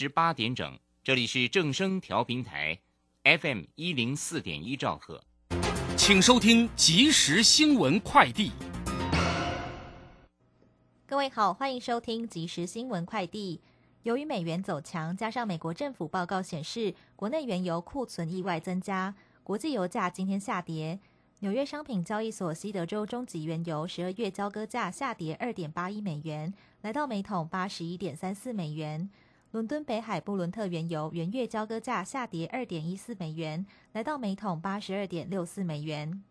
十八点整，这里是正声调频台，FM 一零四点一兆赫，请收听即时新闻快递。各位好，欢迎收听即时新闻快递。由于美元走强，加上美国政府报告显示国内原油库存意外增加，国际油价今天下跌。纽约商品交易所西德州中级原油十二月交割价下跌二点八一美元，来到每桶八十一点三四美元。伦敦北海布伦特原油原月交割价下跌二点一四美元，来到每桶八十二点六四美元。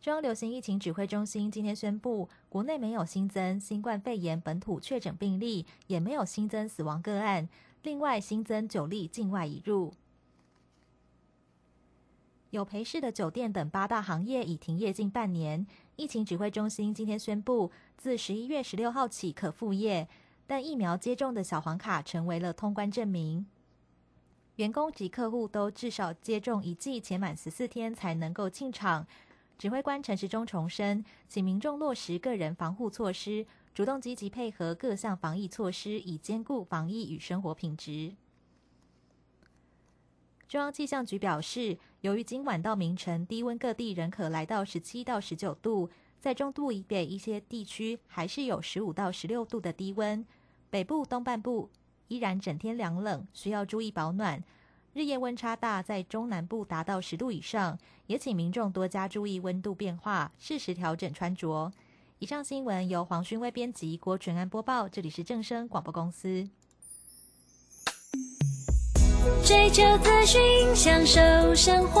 中央流行疫情指挥中心今天宣布，国内没有新增新冠肺炎本土确诊病例，也没有新增死亡个案。另外新增九例境外移入。有陪侍的酒店等八大行业已停业近半年。疫情指挥中心今天宣布，自十一月十六号起可复业。但疫苗接种的小黄卡成为了通关证明，员工及客户都至少接种一剂，且满十四天才能够进场。指挥官陈时中重申，请民众落实个人防护措施，主动积极配合各项防疫措施，以兼顾防疫与生活品质。中央气象局表示，由于今晚到明晨低温各地仍可来到十七到十九度。在中度以北一些地区，还是有十五到十六度的低温。北部东半部依然整天凉冷，需要注意保暖。日夜温差大，在中南部达到十度以上，也请民众多加注意温度变化，适时调整穿着。以上新闻由黄勋威编辑，郭纯安播报。这里是正声广播公司。追求资讯，享受生活。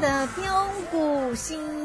的标谷新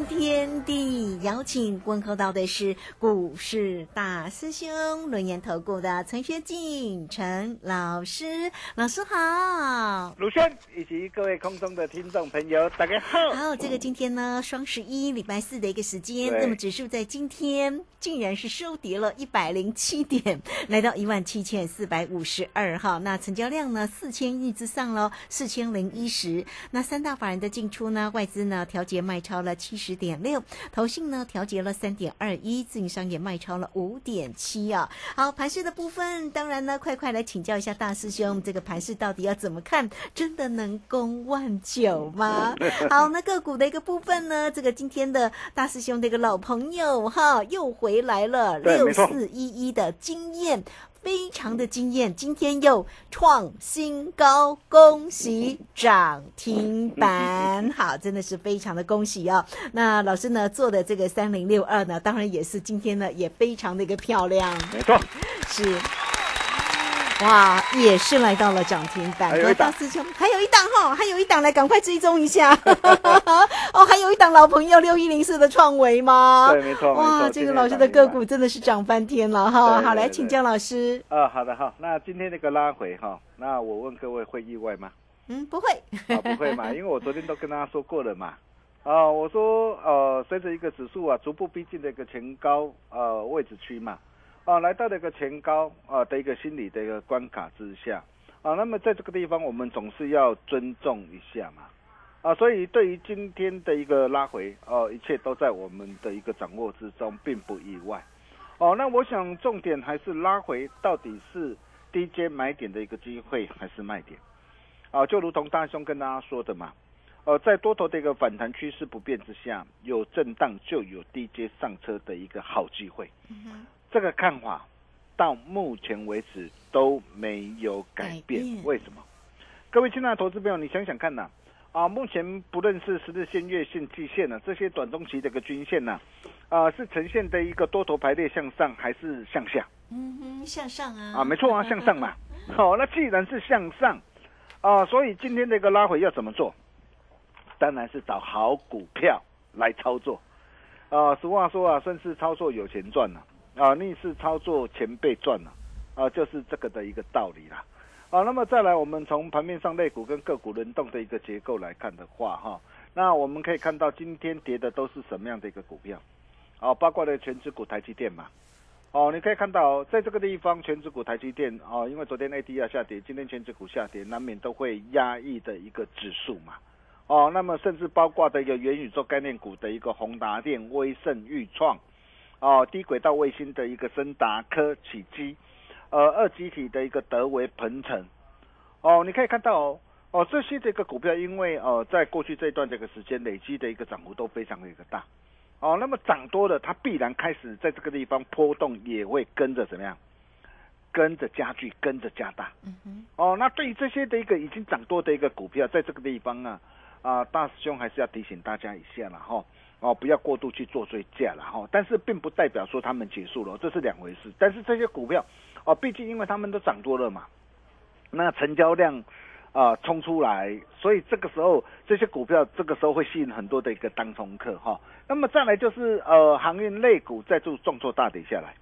请问候到的是股市大师兄轮研投顾的陈学进陈老师，老师好，鲁轩以及各位空中的听众朋友，大家好。好，这个今天呢，双十一礼拜四的一个时间，那么指数在今天竟然是收跌了一百零七点，来到一万七千四百五十二哈。那成交量呢，四千亿之上喽，四千零一十。那三大法人的进出呢，外资呢调节卖超了七十点六，投信呢调。调节了三点二一，自营商也卖超了五点七啊。好，盘势的部分，当然呢，快快来请教一下大师兄，这个盘势到底要怎么看？真的能攻万九吗？好，那个股的一个部分呢，这个今天的大师兄的一个老朋友哈，又回来了，六四一一的经验非常的惊艳，今天又创新高，恭喜涨停板！好，真的是非常的恭喜哦。那老师呢做的这个三零六二呢，当然也是今天呢也非常的一个漂亮，没错，是。哇，也是来到了涨停板，还有一档大师兄，还有一档哈，还有一档，来赶快追踪一下。哦，还有一档老朋友六一零四的创维吗？对，没错，哇，这个老师的个股真的是涨翻天了哈！好，来请江老师。啊，好的哈，那今天那个拉回哈，那我问各位会意外吗？嗯，不会。啊，不会嘛，因为我昨天都跟大家说过了嘛。啊，我说呃，随着一个指数啊逐步逼近的一个前高呃位置区嘛，啊，来到了一个前高啊的一个心理的一个关卡之下啊，那么在这个地方我们总是要尊重一下嘛。啊，所以对于今天的一个拉回，哦、一切都在我们的一个掌握之中，并不意外。哦，那我想重点还是拉回到底是低阶买点的一个机会还是卖点？啊，就如同大兄跟大家说的嘛，呃，在多头的一个反弹趋势不变之下，有震荡就有低阶上车的一个好机会。这个看法到目前为止都没有改变，改变为什么？各位亲爱的投资朋友，你想想看呐、啊，目前不论是十日线、月线、季线呢、这些短中期的一个均线呢、啊，是呈现的一个多头排列向上还是向下？嗯哼，向上啊。啊，没错啊，向上嘛。好、那既然是向上，啊，所以今天这个拉回要怎么做？当然是找好股票来操作。啊，俗话说啊，顺势操作有钱赚了，啊，啊逆势操作前被赚了，啊，就是这个的一个道理啦。啊，那么再来，我们从盘面上类股跟个股轮动的一个结构来看的话，哈，那我们可以看到今天跌的都是什么样的一个股票？啊，包括了全指股台积电嘛，哦，你可以看到，在这个地方，全指股台积电哦，因为昨天 ADR 下跌，今天全指股下跌，难免都会压抑的一个指数嘛。哦，那么甚至包括的一个元宇宙概念股的一个宏达电、威盛、裕创，哦，低轨道卫星的一个森达科、启基，呃，二极体的一个德维、鹏程，哦，你可以看到哦，哦，这些这个股票，因为呃，在过去这一段这个时间累积的一个涨幅都非常的一个大。哦，那么涨多了，它必然开始在这个地方波动，也会跟着怎么样？跟着加剧，跟着加大。嗯哼，哦，那对于这些的一个已经涨多的一个股票，在这个地方啊，啊，大师兄还是要提醒大家一下了哈。哦，哦不要过度去做追价了哈，但是并不代表说他们结束了，这是两回事。但是这些股票，哦，毕竟因为他们都涨多了嘛，那成交量啊、冲出来，所以这个时候这些股票这个时候会吸引很多的一个当冲客哈。那么再来就是呃航运类股再度重挫大跌下来，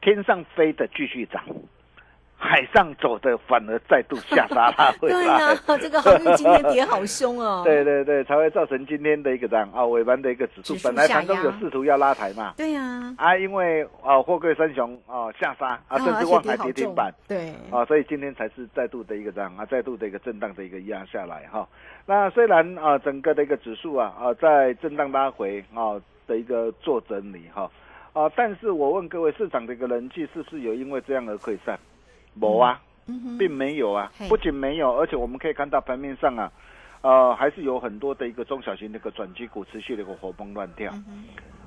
天上飞的继续涨，海上走的反而再度下杀拉 回来。对啊、这个航运今天跌好凶哦。对对对，才会造成今天的一个这样啊尾盘的一个指数，本来盘中有试图要拉抬嘛，对呀、啊，因为啊货柜三雄啊下杀啊，甚至望海跌好重跌停板。对，啊，所以今天才是再度的一个这样啊，再度的一个震荡的一个压下来哈。那虽然啊，整个的一个指数啊啊在震荡拉回啊的一个做整理哈啊，但是我问各位，市场的一个人气是不是有因为这样而溃散？没啊，嗯，并没有啊，不仅没有，而且我们可以看到盘面上啊。呃，还是有很多的一个中小型的一个转机股持续的一个活蹦乱跳，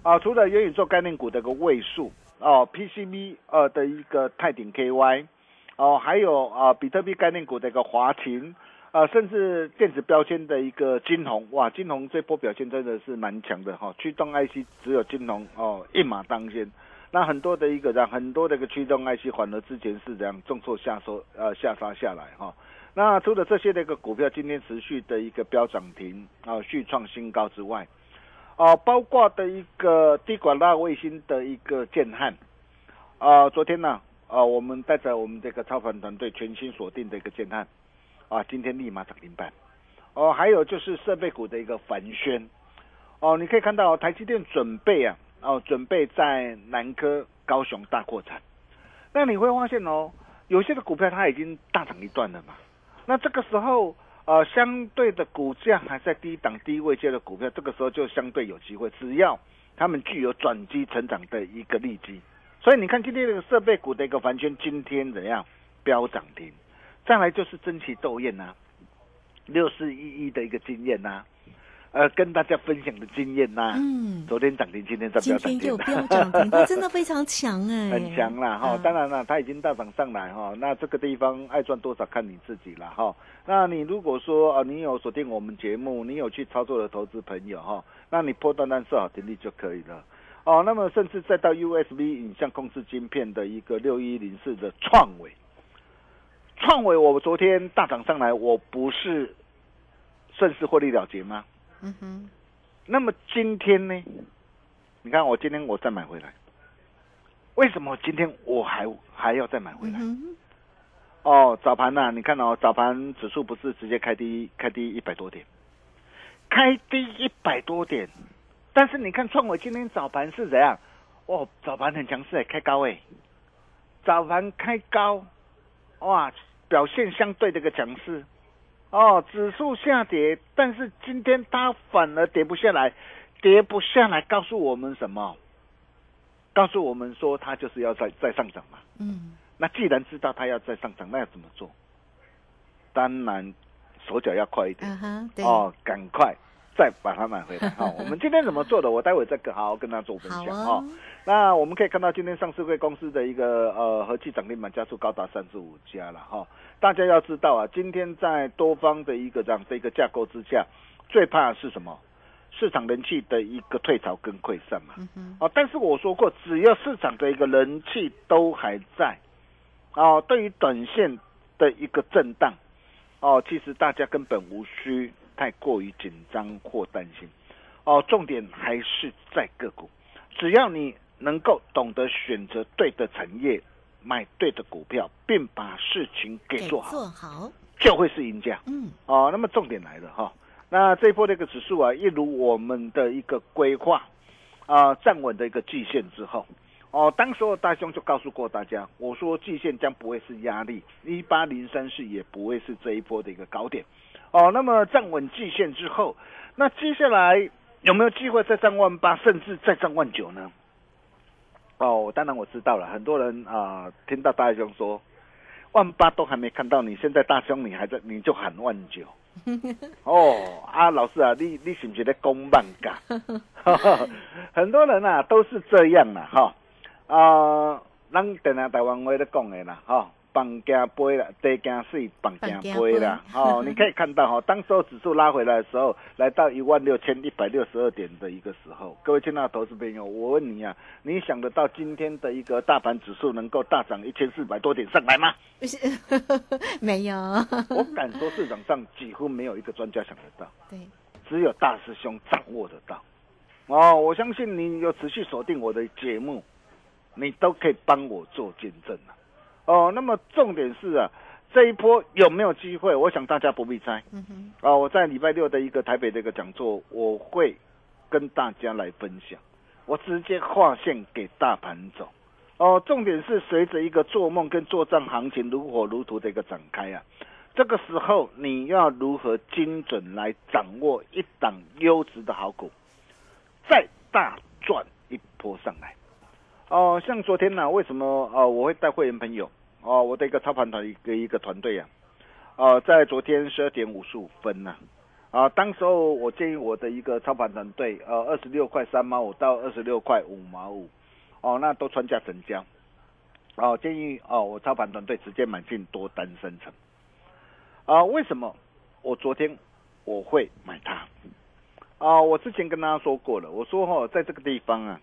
啊，除了元宇宙概念股的一个位数哦，PCB 呃的一个泰鼎 KY 哦，还有啊比特币概念股的一个华勤啊，甚至电子标签的一个金红哇，金红这波表现真的是蛮强的哈、驱动 IC 只有金红哦一马当先。那很多的一个让，很多的一个驱动 IC 反而之前是这样重挫下收呃下杀下来哈、那除了这些的一个股票今天持续的一个飙涨停啊，续创新高之外，啊，包括的一个低管道卫星的一个建汉，啊，昨天呢，啊，我们带着我们这个超凡团队全新锁定的一个建汉，啊，今天立马涨停板，哦，还有就是设备股的一个凡轩，哦，你可以看到台积电准备啊，哦，准备在南科、高雄大扩产，那你会发现哦，有些的股票它已经大涨一段了嘛，那这个时候。呃，相对的股价还在低档低位阶的股票，这个时候就相对有机会，只要他们具有转机成长的一个利基。所以你看今天这个设备股的一个环圈，今天怎样飙涨停？再来就是争奇斗艳呐，六四一一的一个经验呐、呃跟大家分享的经验呐、嗯，昨天涨停，今天再今飙涨停天又飙涨停，它 真的非常强哎，很强啦哈啊。当然了，它已经大涨上来哈，那这个地方爱赚多少看你自己了哈。那你如果说啊，你有锁定我们节目，你有去操作的投资朋友哈，那你破单单设好停利就可以了。哦，那么甚至再到 USB 影像控制晶片的一个六一零四的创伟，创伟我昨天大涨上来，我不是顺势获利了结吗？嗯哼，那么今天呢？你看我今天我再买回来，为什么今天我还还要再买回来？嗯，哦，早盘呐、你看哦，早盘指数不是直接开低，开低一百多点，开低一百多点，但是你看创伟今天早盘是怎样？哦，早盘很强势哎，开高哎，早盘开高，哇，表现相对的一个强势。哦，指数下跌，但是今天它反而跌不下来，跌不下来，告诉我们什么？告诉我们说它就是要再再上涨嘛。嗯，那既然知道它要再上涨，那要怎么做？当然，手脚要快一点、哦，赶快再把它买回来。哦，我们今天怎么做的？我待会再跟好好跟大家做分享哦哦。那我们可以看到，今天上市会公司的一个呃合计涨停板加速高达三十五家了哈、大家要知道啊，今天在多方的一个这样的一个架构之下，最怕的是什么？市场人气的一个退潮跟溃散嘛。嗯，哦，但是我说过，只要市场的一个人气都还在，哦，对于短线的一个震荡，哦，其实大家根本无需太过于紧张或担心，哦，重点还是在个股，只要你能够懂得选择对的产业，买对的股票，并把事情给做好，做好，就会是赢家。嗯，哦，那么重点来了哈，那这一波的一个指数啊，一如我们的一个规划啊，站稳的一个季线之后，哦，当时候大兄就告诉过大家，我说季线将不会是压力，一八零三四也不会是这一波的一个高点，哦，那么站稳季线之后，那接下来有没有机会再站万八，甚至再站万九呢？哦，当然我知道了，很多人啊、听到大兄说万八都还没看到，你现在大兄你还在，你就喊万九。哦啊，老师啊，你你是不是在公办噶？很多人啊都是这样啦，哈啊，咱等下台湾话咧讲的啦，哈，放惊杯啦，地惊水，放惊杯啦，哦，你可以看到哈，当时候指数拉回来的时候，来到一万六千一百六十二点的一个时候，各位亲爱的投资朋友，我问你啊，你想得到今天的一个大盘指数能够大涨一千四百多点上来吗？没有，我敢说市场上几乎没有一个专家想得到。对，只有大师兄掌握得到。哦，我相信你有持续锁定我的节目，你都可以帮我做见证了。哦，那么重点是啊，这一波有没有机会？我想大家不必猜。嗯哼，啊，我在礼拜六的一个台北的一个讲座，我会跟大家来分享，我直接划线给大盘走。哦，重点是随着一个做梦跟做账行情如火如荼的一个展开啊，这个时候你要如何精准来掌握一档优质的好股，再大赚一波上来。哦，像昨天呢、为什么呃我会带会员朋友哦，我的一个操盘团一个一个团队啊，呃，在昨天十二点五十五分呢、啊，当时候我建议我的一个操盘团队，呃，二十六块三毛五到二十六块五毛五，哦，那都穿价成交，哦，建议哦我操盘团队直接买进多单生成，啊，为什么我昨天我会买它？啊，我之前跟大家说过了，我说哈、在这个地方啊，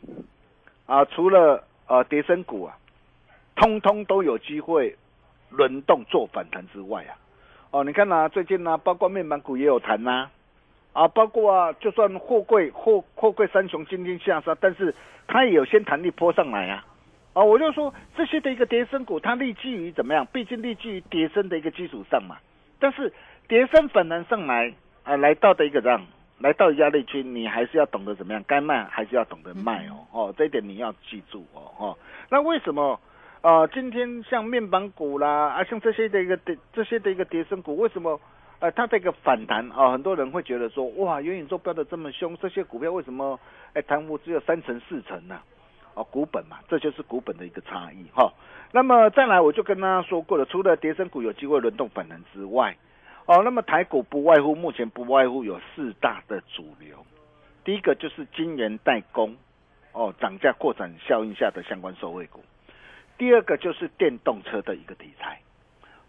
啊，除了呃跌升股啊，通通都有机会轮动做反弹之外啊，哦，你看呐、最近呢、包括面板股也有弹呐、啊，包括啊，就算货柜货货柜三雄今天下杀，但是它也有先弹力坡上来啊，啊，我就说这些的一个跌升股，它立基于怎么样？毕竟立基于跌升的一个基础上嘛，但是跌升反弹上来啊，来到的一个这样。来到压力区，你还是要懂得怎么样，该卖还是要懂得卖哦，哦，这一点你要记住哦，哦，那为什么呃，今天像面板股啦，啊，像这些的一个跌，这些的一个跌升股，为什么呃它的一个反弹啊、很多人会觉得说，哇，元宇宙飙的这么凶，这些股票为什么哎弹幅只有三成四成呢、哦，股本嘛，这就是股本的一个差异哈、那么再来，我就跟大家说过了，除了跌升股有机会轮动反弹之外，哦，那么台股不外乎目前不外乎有四大的主流，第一个就是晶圆代工，哦，涨价扩展效应下的相关受惠股；第二个就是电动车的一个题材，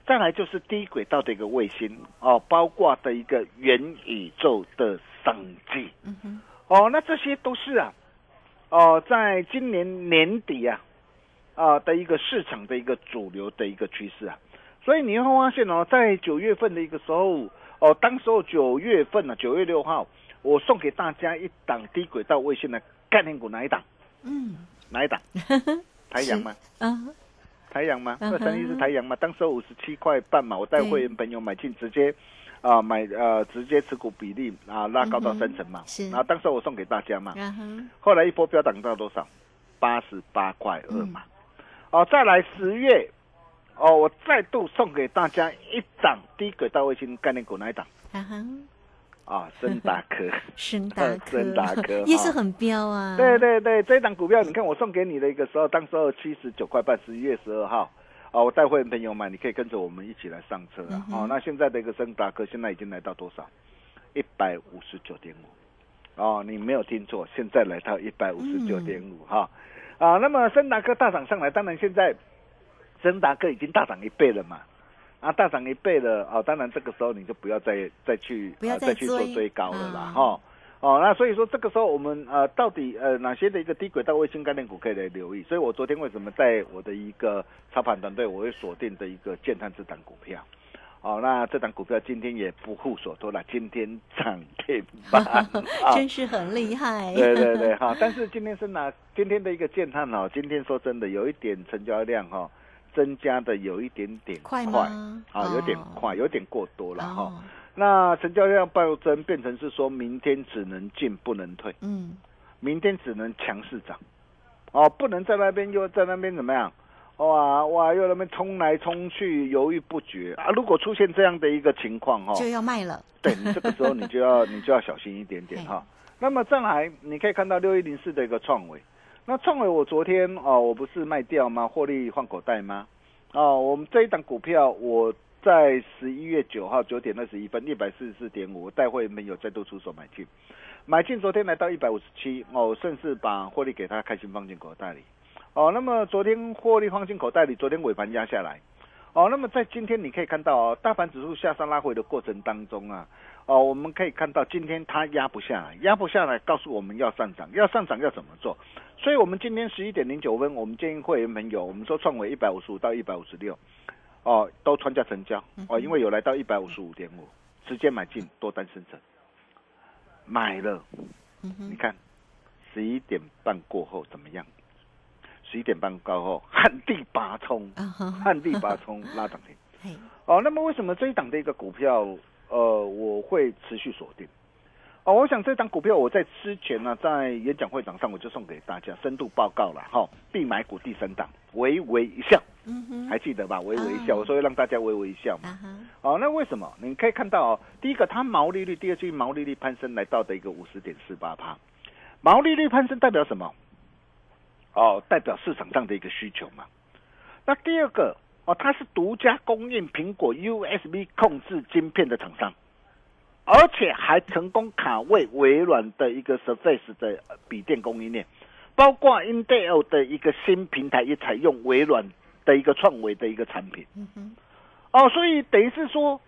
再来就是低轨道的一个卫星，哦，包括的一个元宇宙的商机。嗯哼，哦，那这些都是啊，哦，在今年年底啊，啊的一个市场的一个主流的一个趋势啊，所以你会发现哦，在九月份的一个时候，哦，当时候九月份呢、九月六号，我送给大家一档低轨道卫星的概念股，哪一档？嗯，哪一档？台阳吗？啊，台阳吗？嗯哼二三一是台阳吗？当时五十七块半嘛，我带会员朋友买进，直接啊、买呃直接持股比例啊拉高到三成嘛，是然后当时我送给大家嘛，然后后来一波飙涨到多少？八十八块二嘛。嗯哦，再来十月，哦，我再度送给大家一档低轨道卫星概念股，那一档？啊，森达科。深达科，深达科哈也是很彪啊，对对对，这一档股票，你看我送给你的一个时候，当时候七十九块半，十一月十二号。哦，我带会员朋友买，你可以跟着我们一起来上车啊！嗯哦，那现在的一个森达科现在已经来到多少？一百五十九点五。哦，你没有听错，现在来到一百五十九点五哈。啊，那么森达科大涨上来，当然现在森达科已经大涨一倍了嘛。啊，大涨一倍了哦，当然这个时候你就不要再再去不要再去做追追高了啦啊哈。哦，那所以说这个时候我们呃到底呃哪些的一个低轨道卫星概念股可以来留意？所以我昨天为什么在我的一个操盘团队我会锁定的一个建探这档股票？哦，那这档股票今天也不负所托了，今天涨停板 啊真是很厉害，对对对，哈，但是今天是哪今天的一个建探哦，今天说真的有一点成交量哈、增加的有一点点快快？啊，有点哦快，有点过多了哈、哦，那成交量暴增变成是说明天只能进不能退，嗯，明天只能强势涨，哦，不能在那边又在那边怎么样？哇哇，又那边冲来冲去，犹豫不决。啊！如果出现这样的一个情况哈、就要卖了，对你这个时候你就要 你就要小心一点点哈。那么再来，你可以看到六一零四的一个创维，那创维我昨天哦，我不是卖掉吗？获利换口袋吗？哦，我们这一档股票我在十一月九号九点二十一分一百四十四点五，我带会没有再度出手买进，买进昨天来到一百五十七，哦，顺势把获利给他开心放进口袋里。哦，那么昨天获利放进口袋里，昨天尾盘压下来。哦，那么在今天你可以看到哦，大盘指数向上拉回的过程当中啊，哦，我们可以看到今天它压不下来，压不下来，告诉我们要上涨，要上涨要怎么做？所以我们今天十一点零九分，我们建议会员朋友，我们说创维一百五十五到一百五十六，哦，都穿价成交哦，因为有来到一百五十五点五，直接买进多单生成，买了，你看十一点半过后怎么样？十一点半过后，旱地拔葱，旱地拔葱拉涨停。哦，那么为什么这一档的一个股票，呃，我会持续锁定？哦，我想这档股票我在之前呢，在演讲会场上我就送给大家深度报告了哈，必买股第三档，微微一笑，嗯哼，还记得吧？微微一笑，啊我说会让大家微微一笑嘛。啊，哦，那为什么？你可以看到哦，第一个它毛利率，第二季毛利率攀升来到的一个五十点四八趴，毛利率攀升代表什么？哦，代表市场上的一个需求嘛。那第二个哦，它是独家供应苹果 USB 控制晶片的厂商，而且还成功卡位微软的一个 Surface 的呃笔电供应链，包括 Intel 的一个新平台也采用微软的一个创维的一个产品。嗯哼，哦，所以等于是说，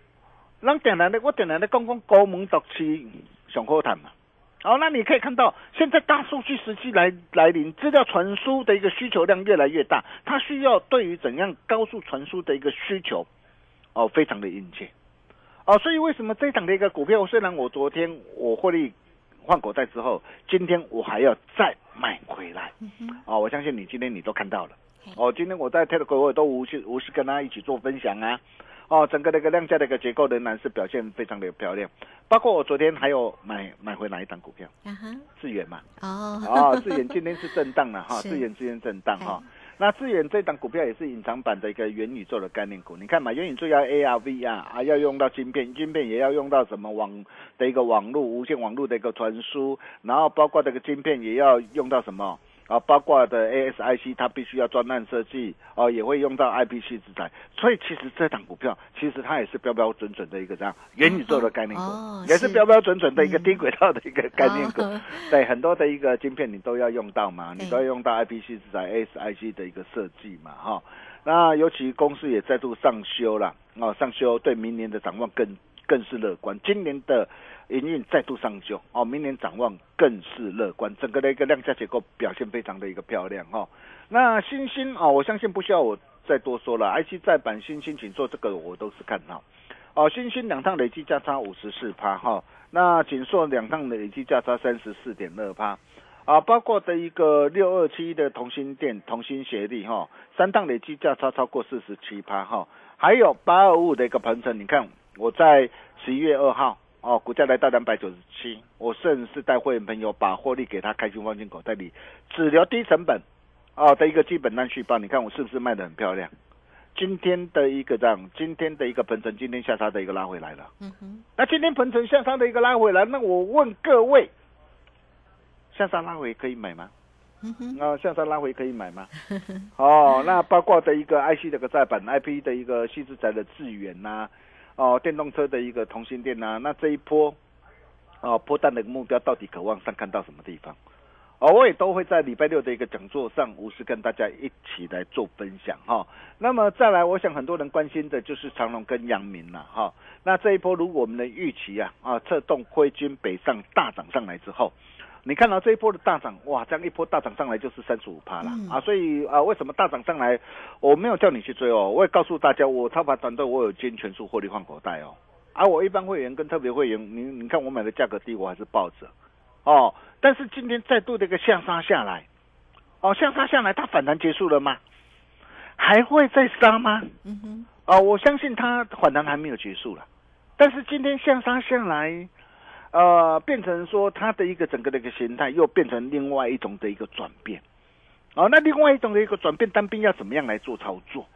咱点来的我点来的讲讲高门独区上好谈嘛。好、那你可以看到，现在大数据时期来来临，资料传输的一个需求量越来越大，它需要对于怎样高速传输的一个需求，哦，非常的殷切。哦，所以为什么这档的一个股票，虽然我昨天我获利换口袋之后，今天我还要再买回来。哦，我相信你今天你都看到了。哦，今天我在 Telegram 我也都无时无时跟大家一起做分享啊。哦，整个那个量价的一个结构仍然是表现非常的漂亮，包括我昨天还有买买回哪一档股票，啊哈，智远嘛。哦，哦，智远今天是震荡了哈，是。智远今天震荡哈。那智远这档股票也是隐藏版的一个元宇宙的概念股，你看嘛，元宇宙要 AR、VR 啊，要用到晶片，晶片也要用到什么网的一个网络、无线网络的一个传输，然后包括这个晶片也要用到什么啊，包括的 ASIC 它必须要专案设计，哦，也会用到 IPC 制裁，所以其实这档股票其实它也是标标准准的一个这样元宇宙的概念股，哦也是是。标标准准的一个低轨道的一个概念股。哦。对，很多的一个晶片你都要用到嘛，你都要用到 IPC 制裁 ASIC 的一个设计嘛，哈。那尤其公司也再度上修了，哦，上修对明年的展望更更是乐观，今年的营运再度上修，哦，明年展望更是乐观，整个的一个量价结构表现非常的一个漂亮哦。那新兴哦，我相信不需要我再多说了，IC 再版新兴，请做这个我都是看好。哦，新兴两趟累计价差五十四趴哈，那锦硕两趟累计价差三十四点二趴，啊，包括的一个六二七的同心店、同心协力哈，三趟累计价差超过四十七趴哈，还有八二五的一个鹏程，你看我在十一月二号哦，股价来到两百九十七，我甚至是带会员朋友把获利给他开心放进口袋里，只留低成本哦的一个基本单续报，你看我是不是卖的很漂亮？今天的一个这样，今天的一个鹏程，今天下杀的一个拉回来了。嗯哼，那今天鹏程下杀的一个拉回来，那我问各位，下杀拉回可以买吗？嗯哼，啊，下杀拉回可以买吗？哦，那包括的一个 IC 的一个再版，IP 的一个细制材的智源呐、哦，电动车的一个同心电呐、那这一波，哦，波段的目标到底渴望上看到什么地方？哦，我也都会在礼拜六的一个讲座上，无私跟大家一起来做分享哈、那么再来，我想很多人关心的就是长隆跟阳明了哈。那这一波如果我们的预期啊啊策动挥军北上大涨上来之后，你看到这一波的大涨，哇，这样一波大涨上来就是三十五趴了、嗯啊！所以啊，为什么大涨上来？我没有叫你去追哦，我也告诉大家，我操盘团队我有兼全数获利换口袋哦。而、我一般会员跟特别会员，你你看我买的价格低，我还是抱着哦。但是今天再度的一个下杀下来，哦，下杀下来，它反弹结束了吗？还会再杀吗？嗯哼，啊、我相信它反弹还没有结束了，但是今天下杀下来，呃，变成说它的一个整个的一个形态又变成另外一种的一个转变，哦，那另外一种的一个转变，单兵要怎么样来做操作？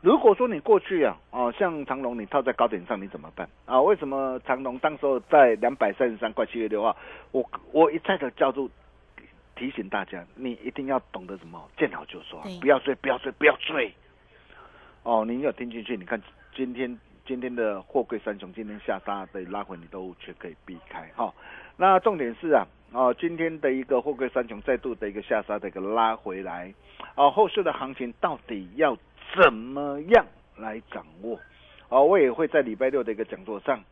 如果说你过去啊，哦，像长隆你套在高点上，你怎么办啊？为什么长隆当时候在两百三十三块七月六号，我我一再的叫住提醒大家，你一定要懂得什么，见好就收啊，不要追，不要追，不要追。哦，你有听进去？你看今天今天的货柜三雄，今天下杀的拉回，你都全可以避开哈、那重点是啊，哦，今天的一个货柜三雄再度的一个下杀的一个拉回来，哦，后市的行情到底要怎么样来掌握？哦，我也会在礼拜六的一个讲座上，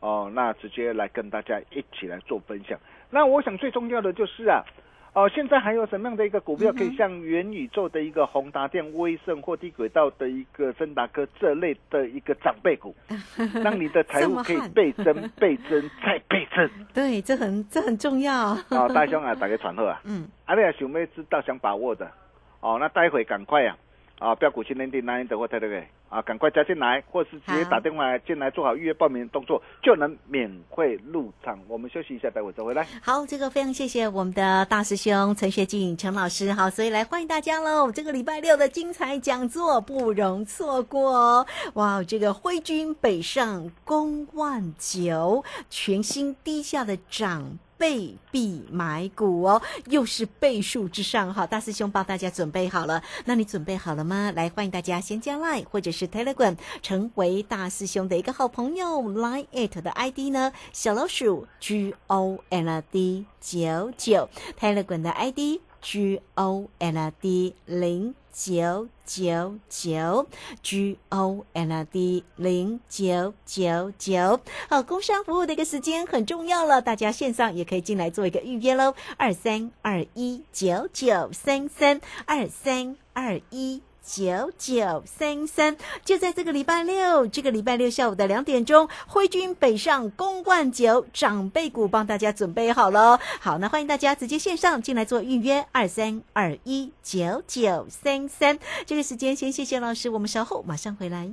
哦，那直接来跟大家一起来做分享。那我想最重要的就是啊，哦，现在还有什么样的一个股票可以像元宇宙的一个宏达电、威盛或低轨道的一个森达科这类的一个长辈股，让你的财这富可以倍增、倍增再倍增 对，这很这很重要。啊！大兄啊，打个传呼啊！嗯，啊，你也想妹知道、想把握的，哦，那待会赶快啊，啊，标股新天地那的或对不对？啊，赶快加进来，或是直接打电话进来，做好预约报名的动作，就能免费入场。我们休息一下，待会再回来。好，这个非常谢谢我们的大师兄陈学进陈老师，好，所以来欢迎大家喽！这个礼拜六的精彩讲座不容错过哦！哇，这个挥军北上攻万九，全新低下的涨。倍必买股哦，又是倍数之上哈！大师兄帮大家准备好了，那你准备好了吗？来，欢迎大家先加 Line 或者是 Telegram 成为大师兄的一个好朋友。Line it 的 ID 呢，小老鼠 G O L D 九九，Telegram 的 ID G O L D 零九九九 G O N D 零九九九。好，工商服务的一个时间很重要了，大家线上也可以进来做一个预约喽，二三二一九九三三二三二一。九九三三，就在这个礼拜六，这个礼拜六下午的两点钟，挥军北上公冠九，长辈股帮大家准备好了。好，那欢迎大家直接线上进来做预约，二三二一九九三三。这个时间先谢谢老师，我们稍后马上回来。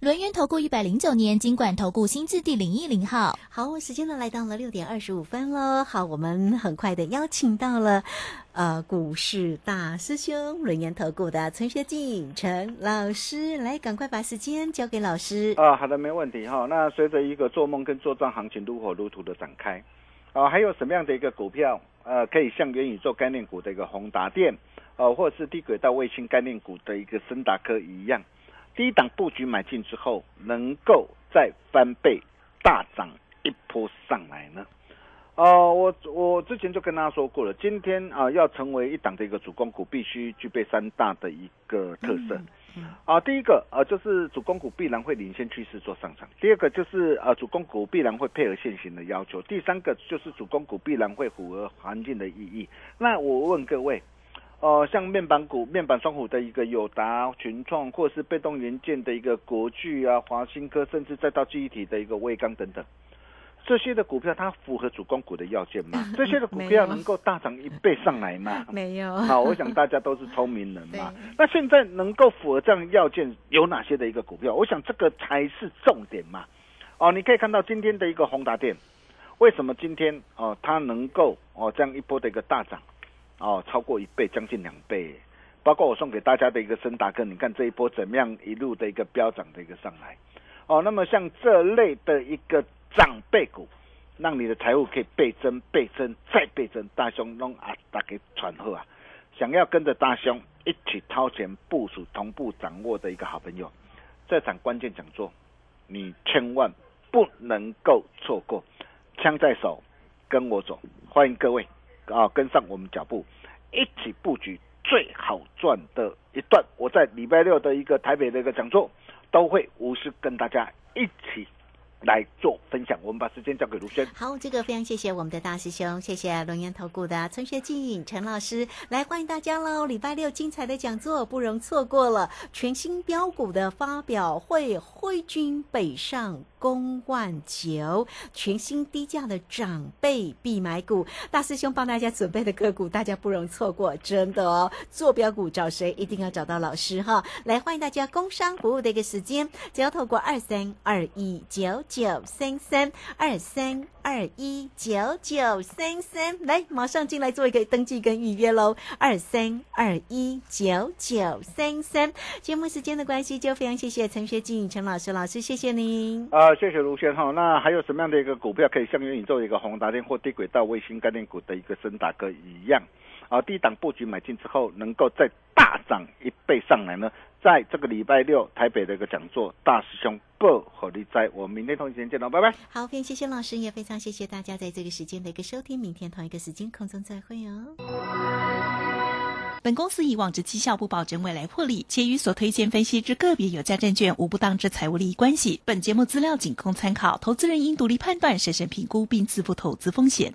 轮源投顾一百零九年金管投顾新字第零一零号。好，时间呢来到了六点二十五分喽。好，我们很快的邀请到了呃股市大师兄轮源投顾的陈学进陈老师，来赶快把时间交给老师。啊，好的，没问题哈。那随着一个做梦跟做账行情如火如荼的展开，啊，还有什么样的一个股票呃可以像元宇宙概念股的一个宏达电，呃，或者是低轨道卫星概念股的一个森达科一样？低档布局买进之后，能够再翻倍大涨一波上来呢？哦，我我之前就跟大家说过了，今天啊要成为一档的一个主攻股，必须具备三大的一个特色。啊，第一个啊就是主攻股必然会领先趋势做上涨；第二个就是啊主攻股必然会配合现行的要求；第三个就是主攻股必然会符合环境的意义。那我问各位。哦，像面板股、面板双虎的一个友达、群创，或是被动元件的一个国巨啊、华新科，甚至再到记忆体的一个威刚等等，这些的股票它符合主攻股的要件吗？这些的股票能够大涨一倍上来吗？没有。好，我想大家都是聪明人嘛。那现在能够符合这样要件有哪些的一个股票？我想这个才是重点嘛。哦，你可以看到今天的一个宏达电，为什么今天哦它能够哦这样一波的一个大涨？哦，超过一倍，将近两倍，包括我送给大家的一个森达哥，你看这一波怎么样一路的一个飙涨的一个上来，哦，那么像这类的一个长辈股，让你的财务可以倍增、倍增再倍增，大兄弄啊，打给传后啊，想要跟着大兄一起掏钱部署、同步掌握的一个好朋友，这场关键讲座，你千万不能够错过，枪在手，跟我走，欢迎各位。啊，跟上我们脚步，一起布局最好赚的一段。我在礼拜六的一个台北的一个讲座，都会无私跟大家一起来做分享。我们把时间交给卢轩。好，这个非常谢谢我们的大师兄，谢谢龙岩投顾的陈学进陈老师，来欢迎大家喽！礼拜六精彩的讲座不容错过了，全新标股的发表会，挥军北上。公万九全新低价的长辈必买股，大师兄帮大家准备的个股，大家不容错过，真的哦！坐标股找谁？一定要找到老师哈！来欢迎大家工商服务的一个时间，只要透过二三二一九九三三二三二一九九三三来，马上进来做一个登记跟预约喽！二三二一九九三三。节目时间的关系，就非常谢谢陈学静陈老师老师，谢谢您啊。谢谢卢先哈，那还有什么样的一个股票可以像元宇宙一个宏达电或低轨道卫星概念股的一个森达哥一样啊？低档布局买进之后，能够再大涨一倍上来呢？在这个礼拜六台北的一个讲座，大师兄不和你在，我们明天同一时间见喽，拜拜。好，非常谢谢老师，也非常谢谢大家在这个时间的一个收听，明天同一个时间空中再会哦。本公司以往之绩效不保证未来获利，且与所推荐分析之个别有价证券无不当之财务利益关系。本节目资料仅供参考，投资人应独立判断、审慎评估并自负投资风险。